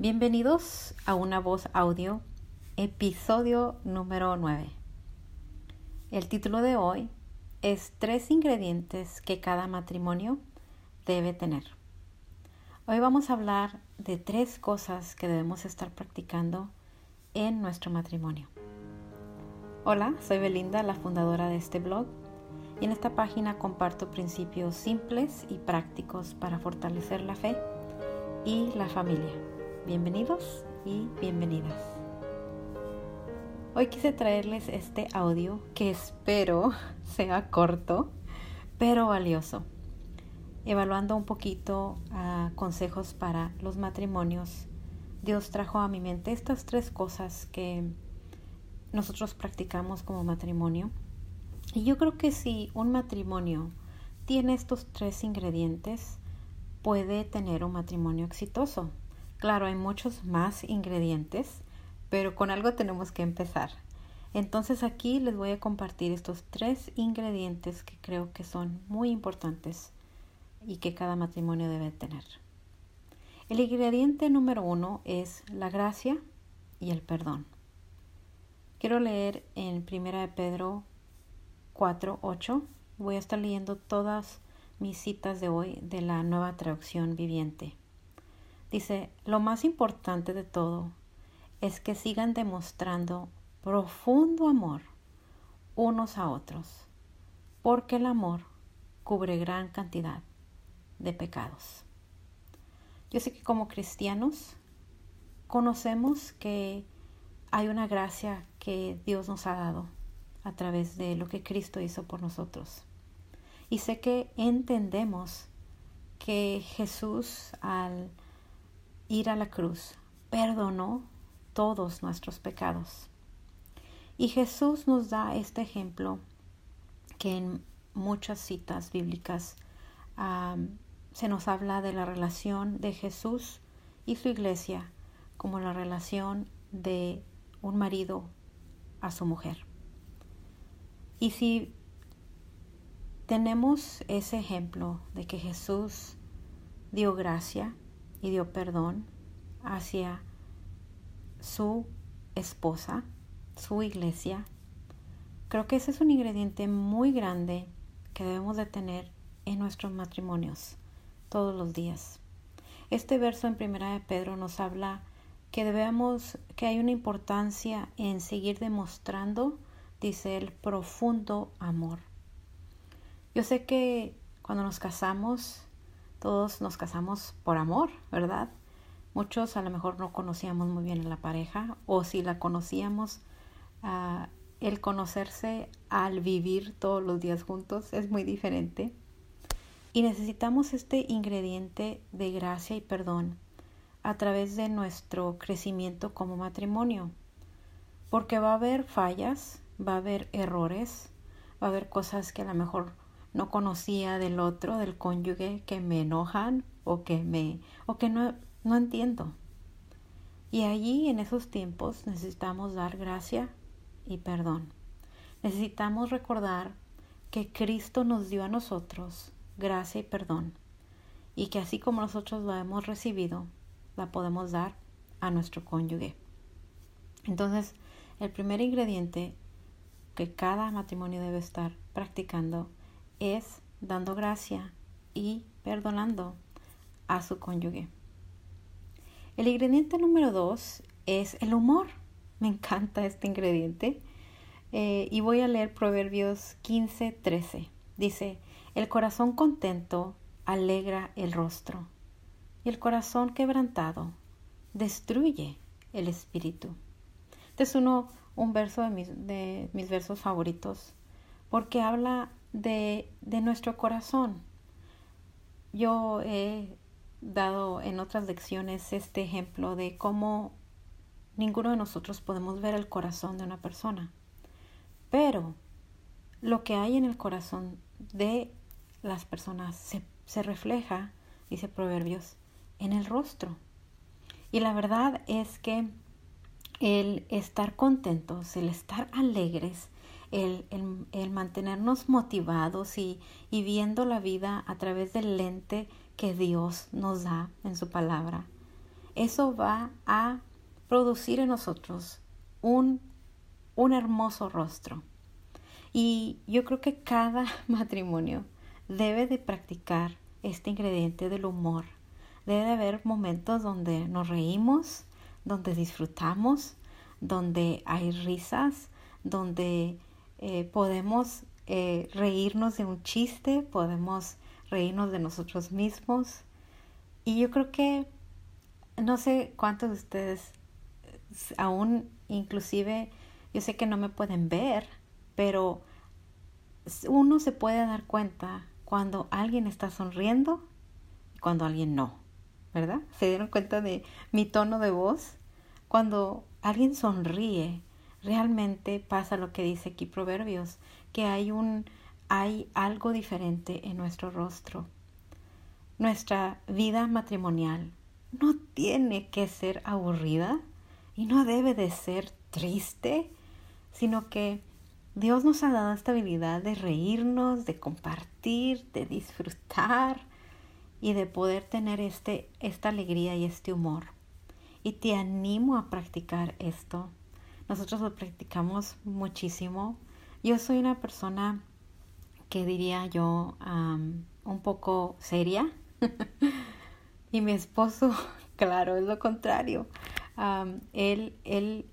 Bienvenidos a Una Voz Audio, episodio número 9. El título de hoy es Tres ingredientes que cada matrimonio debe tener. Hoy vamos a hablar de tres cosas que debemos estar practicando en nuestro matrimonio. Hola, soy Belinda, la fundadora de este blog, y en esta página comparto principios simples y prácticos para fortalecer la fe y la familia. Bienvenidos y bienvenidas. Hoy quise traerles este audio que espero sea corto, pero valioso. Evaluando un poquito uh, consejos para los matrimonios, Dios trajo a mi mente estas tres cosas que nosotros practicamos como matrimonio. Y yo creo que si un matrimonio tiene estos tres ingredientes, puede tener un matrimonio exitoso. Claro, hay muchos más ingredientes, pero con algo tenemos que empezar. Entonces aquí les voy a compartir estos tres ingredientes que creo que son muy importantes y que cada matrimonio debe tener. El ingrediente número uno es la gracia y el perdón. Quiero leer en 1 Pedro 4, 8. Voy a estar leyendo todas mis citas de hoy de la nueva traducción viviente. Dice, lo más importante de todo es que sigan demostrando profundo amor unos a otros, porque el amor cubre gran cantidad de pecados. Yo sé que como cristianos conocemos que hay una gracia que Dios nos ha dado a través de lo que Cristo hizo por nosotros. Y sé que entendemos que Jesús al ir a la cruz, perdonó todos nuestros pecados. Y Jesús nos da este ejemplo que en muchas citas bíblicas se nos habla de la relación de Jesús y su iglesia como la relación de un marido a su mujer. Y si tenemos ese ejemplo de que Jesús dio gracia, y dio perdón hacia su esposa, su iglesia. Creo que ese es un ingrediente muy grande que debemos de tener en nuestros matrimonios todos los días. Este verso en Primera de Pedro nos habla que debemos, que hay una importancia en seguir demostrando, dice el profundo amor. Yo sé que cuando nos casamos todos nos casamos por amor, ¿verdad? Muchos a lo mejor no conocíamos muy bien a la pareja o si la conocíamos, uh, el conocerse al vivir todos los días juntos es muy diferente. Y necesitamos este ingrediente de gracia y perdón a través de nuestro crecimiento como matrimonio. Porque va a haber fallas, va a haber errores, va a haber cosas que a lo mejor no conocía del otro, del cónyuge, que me enojan o que me o que no, no entiendo. Y allí en esos tiempos necesitamos dar gracia y perdón. Necesitamos recordar que Cristo nos dio a nosotros gracia y perdón y que así como nosotros lo hemos recibido, la podemos dar a nuestro cónyuge. Entonces, el primer ingrediente que cada matrimonio debe estar practicando es dando gracia y perdonando a su cónyuge. El ingrediente número dos es el humor. Me encanta este ingrediente. Eh, y voy a leer Proverbios 15, 13. Dice, el corazón contento alegra el rostro y el corazón quebrantado destruye el espíritu. Este es uno, un verso de mis, de mis versos favoritos porque habla de, nuestro corazón. Yo he dado en otras lecciones este ejemplo de cómo ninguno de nosotros podemos ver el corazón de una persona, pero lo que hay en el corazón de las personas se, se refleja, dice Proverbios, en el rostro. Y la verdad es que el estar contentos, el estar alegres, el, el, mantenernos motivados y, y viendo la vida a través del lente que Dios nos da en su palabra. eso va a producir en nosotros un, un hermoso rostro. Y yo creo que cada matrimonio debe de practicar este ingrediente del humor. Debe de haber momentos donde nos reímos, donde disfrutamos, donde hay risas, donde eh, podemos eh, reírnos de un chiste, podemos reírnos de nosotros mismos. Y yo creo que no sé cuántos de ustedes aún inclusive yo sé que no me pueden ver, pero uno se puede dar cuenta cuando alguien está sonriendo y cuando alguien no, ¿verdad? ¿Se dieron cuenta de mi tono de voz? Cuando alguien sonríe, realmente pasa lo que dice aquí Proverbios, que hay un hay algo diferente en nuestro rostro. Nuestra vida matrimonial no tiene que ser aburrida y no debe de ser triste, sino que Dios nos ha dado esta habilidad de reírnos, de compartir, de disfrutar y de poder tener este, esta alegría y este humor. Y te animo a practicar esto. Nosotros lo practicamos muchísimo. Yo soy una persona que diría yo un poco seria. y mi esposo, claro, es lo contrario. él, él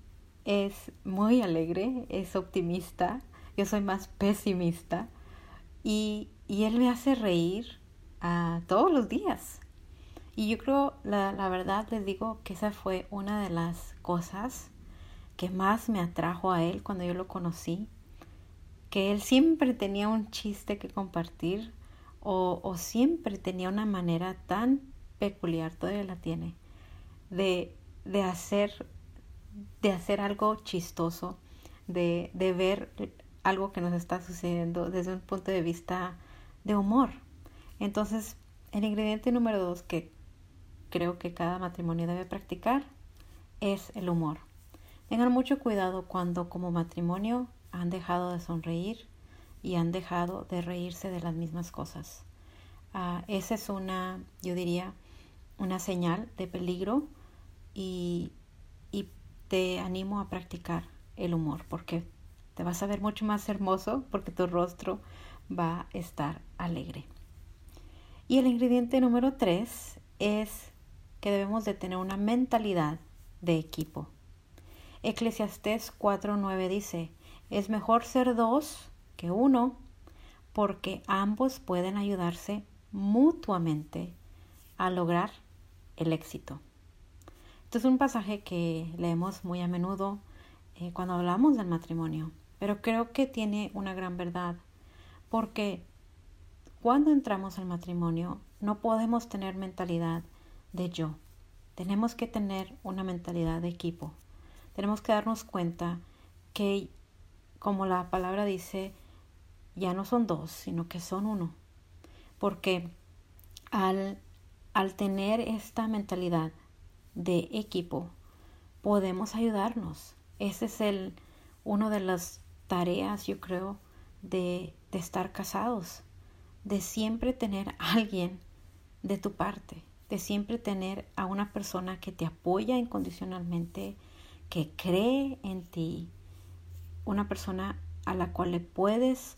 es muy alegre, es optimista, yo soy más pesimista y, y él me hace reír uh, todos los días. Y yo creo, la, la verdad les digo que esa fue una de las cosas que más me atrajo a él cuando yo lo conocí, que él siempre tenía un chiste que compartir o, siempre tenía una manera tan peculiar, todavía la tiene, de, de hacer de hacer algo chistoso, de, de ver algo que nos está sucediendo desde un punto de vista de humor. Entonces, el ingrediente número dos que creo que cada matrimonio debe practicar es el humor. Tengan mucho cuidado cuando como matrimonio han dejado de sonreír y han dejado de reírse de las mismas cosas. Uh, esa es una, yo diría, una señal de peligro y, y te animo a practicar el humor porque te vas a ver mucho más hermoso porque tu rostro va a estar alegre. Y el ingrediente número tres es que debemos de tener una mentalidad de equipo. Eclesiastés 4.9 dice, es mejor ser dos que uno porque ambos pueden ayudarse mutuamente a lograr el éxito. Este es un pasaje que leemos muy a menudo eh, cuando hablamos del matrimonio, pero creo que tiene una gran verdad, porque cuando entramos al matrimonio no podemos tener mentalidad de yo, tenemos que tener una mentalidad de equipo, tenemos que darnos cuenta que, como la palabra dice, ya no son dos, sino que son uno, porque al, al tener esta mentalidad de equipo, podemos ayudarnos. Ese es el, uno de las tareas, yo creo, de, de estar casados, de siempre tener a alguien de tu parte, de siempre tener a una persona que te apoya incondicionalmente, que cree en ti, una persona a la cual le puedes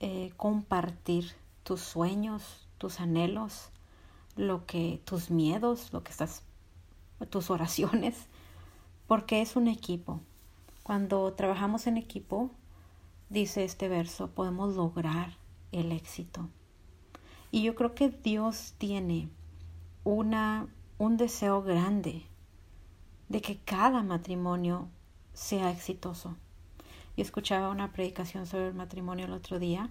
eh, compartir tus sueños, tus anhelos, lo que tus miedos, lo que estás tus oraciones, porque es un equipo. Cuando trabajamos en equipo, dice este verso, podemos lograr el éxito. Y yo creo que Dios tiene una, un deseo grande de que cada matrimonio sea exitoso. Yo escuchaba una predicación sobre el matrimonio el otro día,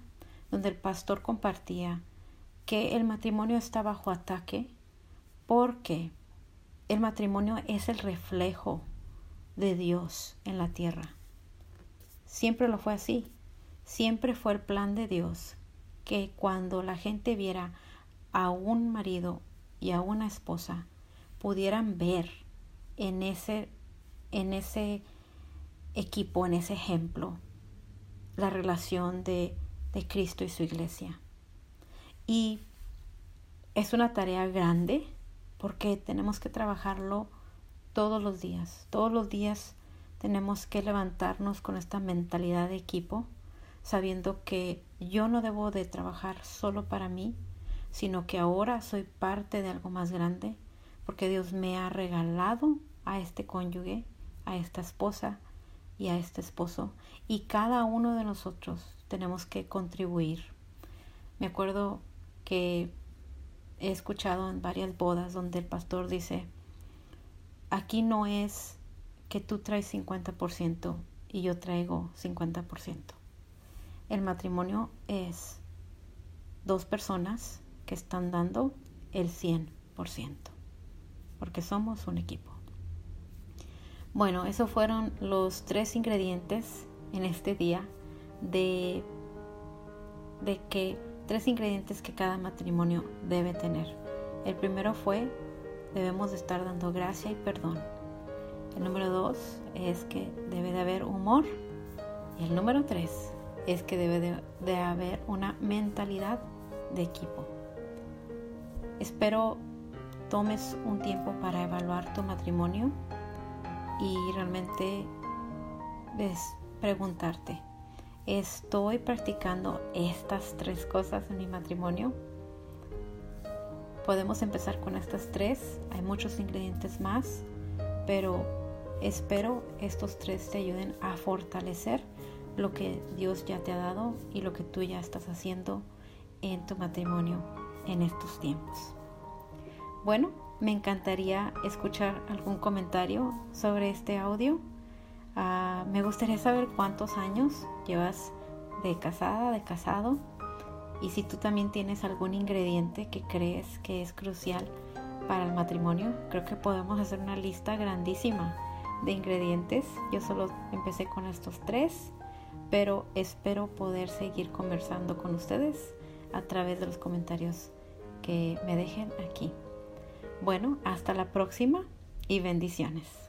donde el pastor compartía que el matrimonio está bajo ataque porque el matrimonio es el reflejo de Dios en la tierra. Siempre lo fue así. Siempre fue el plan de Dios que cuando la gente viera a un marido y a una esposa, pudieran ver en ese, en ese equipo, en ese ejemplo, la relación de, de Cristo y su iglesia. Y es una tarea grande, porque tenemos que trabajarlo todos los días. Todos los días tenemos que levantarnos con esta mentalidad de equipo, sabiendo que yo no debo de trabajar solo para mí, sino que ahora soy parte de algo más grande, porque Dios me ha regalado a este cónyuge, a esta esposa y a este esposo, y cada uno de nosotros tenemos que contribuir. Me acuerdo que he escuchado en varias bodas donde el pastor dice, aquí no es que tú traes 50% y yo traigo 50%. El matrimonio es dos personas que están dando el 100%, porque somos un equipo. Bueno, esos fueron los tres ingredientes en este día de, de que tres ingredientes que cada matrimonio debe tener. El primero fue debemos de estar dando gracia y perdón. El número dos es que debe de haber humor. Y el número tres es que debe de, haber una mentalidad de equipo. Espero tomes un tiempo para evaluar tu matrimonio y realmente preguntarte, ¿estoy practicando estas tres cosas en mi matrimonio? Podemos empezar con estas tres, hay muchos ingredientes más, pero espero estos tres te ayuden a fortalecer lo que Dios ya te ha dado y lo que tú ya estás haciendo en tu matrimonio en estos tiempos. Bueno, me encantaría escuchar algún comentario sobre este audio. Ah, me gustaría saber cuántos años llevas de casada, de casado y si tú también tienes algún ingrediente que crees que es crucial para el matrimonio, creo que podemos hacer una lista grandísima de ingredientes. Yo solo empecé con estos tres, pero espero poder seguir conversando con ustedes a través de los comentarios que me dejen aquí. Bueno, hasta la próxima y bendiciones.